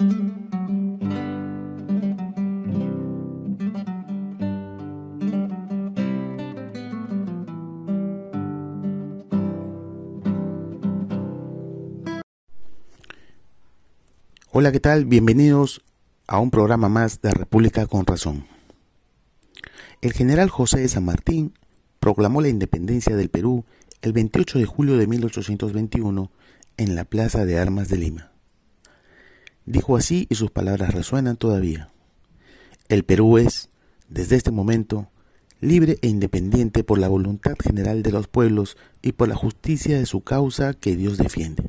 Hola, ¿qué tal? Bienvenidos a un programa más de República con Razón. El general José de San Martín proclamó la independencia del Perú el 28 de julio de 1821 en la Plaza de Armas de Lima. Dijo así y sus palabras resuenan todavía. El Perú es, desde este momento, libre e independiente por la voluntad general de los pueblos y por la justicia de su causa que Dios defiende.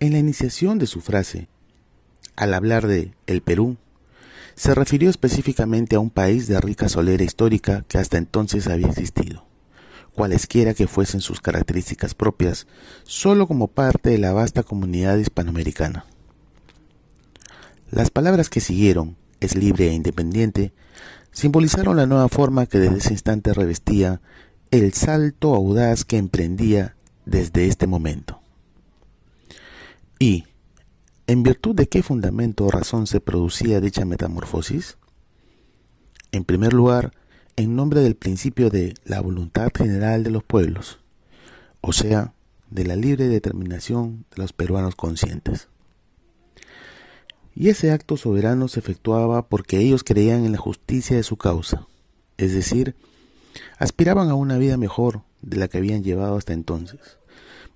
En la iniciación de su frase, al hablar de el Perú, se refirió específicamente a un país de rica solera histórica que hasta entonces había existido, cualesquiera que fuesen sus características propias, solo como parte de la vasta comunidad hispanoamericana. Las palabras que siguieron, es libre e independiente, simbolizaron la nueva forma que desde ese instante revestía el salto audaz que emprendía desde este momento. Y, ¿en virtud de qué fundamento o razón se producía dicha metamorfosis? En primer lugar, en nombre del principio de la voluntad general de los pueblos, o sea, de la libre determinación de los peruanos conscientes. Y ese acto soberano se efectuaba porque ellos creían en la justicia de su causa, es decir, aspiraban a una vida mejor de la que habían llevado hasta entonces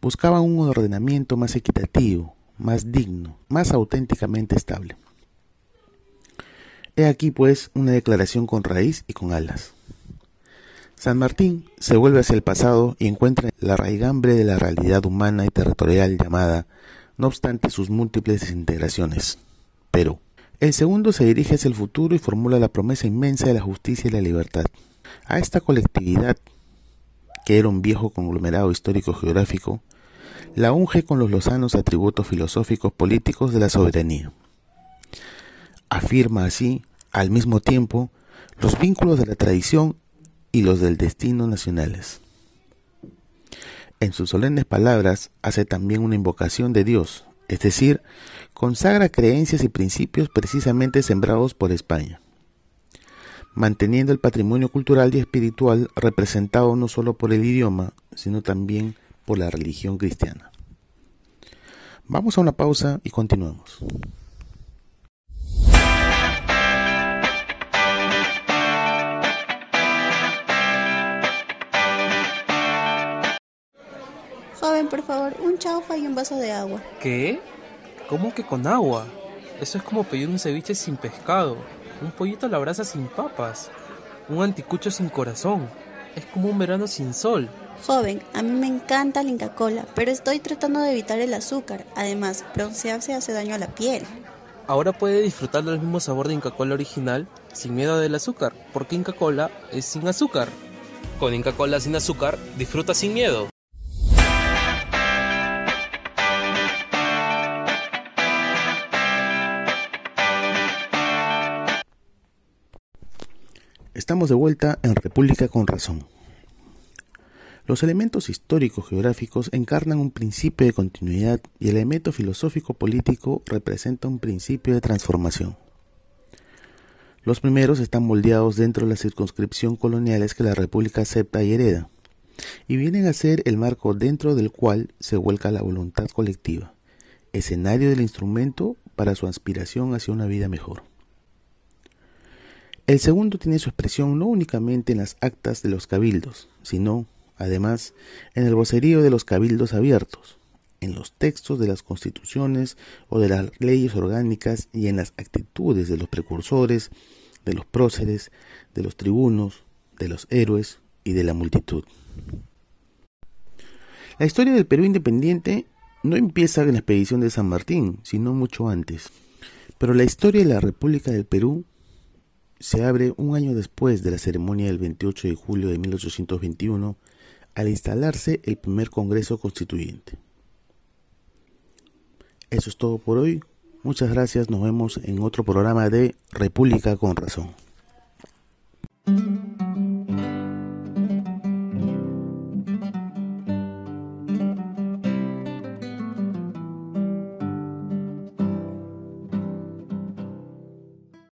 buscaban un ordenamiento más equitativo, más digno, más auténticamente estable. He aquí pues una declaración con raíz y con alas. San Martín se vuelve hacia el pasado y encuentra la raigambre de la realidad humana y territorial llamada, no obstante sus múltiples desintegraciones. Pero, el segundo se dirige hacia el futuro y formula la promesa inmensa de la justicia y la libertad. A esta colectividad, que era un viejo conglomerado histórico geográfico, la unge con los lozanos atributos filosóficos políticos de la soberanía. Afirma así, al mismo tiempo, los vínculos de la tradición y los del destino nacionales. En sus solemnes palabras hace también una invocación de Dios, es decir, consagra creencias y principios precisamente sembrados por España, manteniendo el patrimonio cultural y espiritual representado no solo por el idioma, sino también por la religión cristiana. Vamos a una pausa y continuamos. Joven, por favor, un chaufa y un vaso de agua. ¿Qué? ¿Cómo que con agua? Eso es como pedir un ceviche sin pescado, un pollito a la brasa sin papas, un anticucho sin corazón. Es como un verano sin sol. Joven, a mí me encanta la Inca Cola, pero estoy tratando de evitar el azúcar. Además, broncearse hace daño a la piel. Ahora puede disfrutar del mismo sabor de Inca Cola original sin miedo del azúcar, porque Inca Cola es sin azúcar. Con Inca Cola sin azúcar, disfruta sin miedo. Estamos de vuelta en República con Razón. Los elementos históricos geográficos encarnan un principio de continuidad y el elemento filosófico político representa un principio de transformación. Los primeros están moldeados dentro de la circunscripción coloniales que la República acepta y hereda, y vienen a ser el marco dentro del cual se vuelca la voluntad colectiva, escenario del instrumento para su aspiración hacia una vida mejor. El segundo tiene su expresión no únicamente en las actas de los cabildos, sino además, en el vocerío de los cabildos abiertos, en los textos de las constituciones o de las leyes orgánicas y en las actitudes de los precursores, de los próceres, de los tribunos, de los héroes y de la multitud. La historia del Perú independiente no empieza en la expedición de San Martín, sino mucho antes. Pero la historia de la República del Perú se abre un año después de la ceremonia del 28 de julio de 1821 al instalarse el primer Congreso Constituyente. Eso es todo por hoy. Muchas gracias. Nos vemos en otro programa de República con Razón.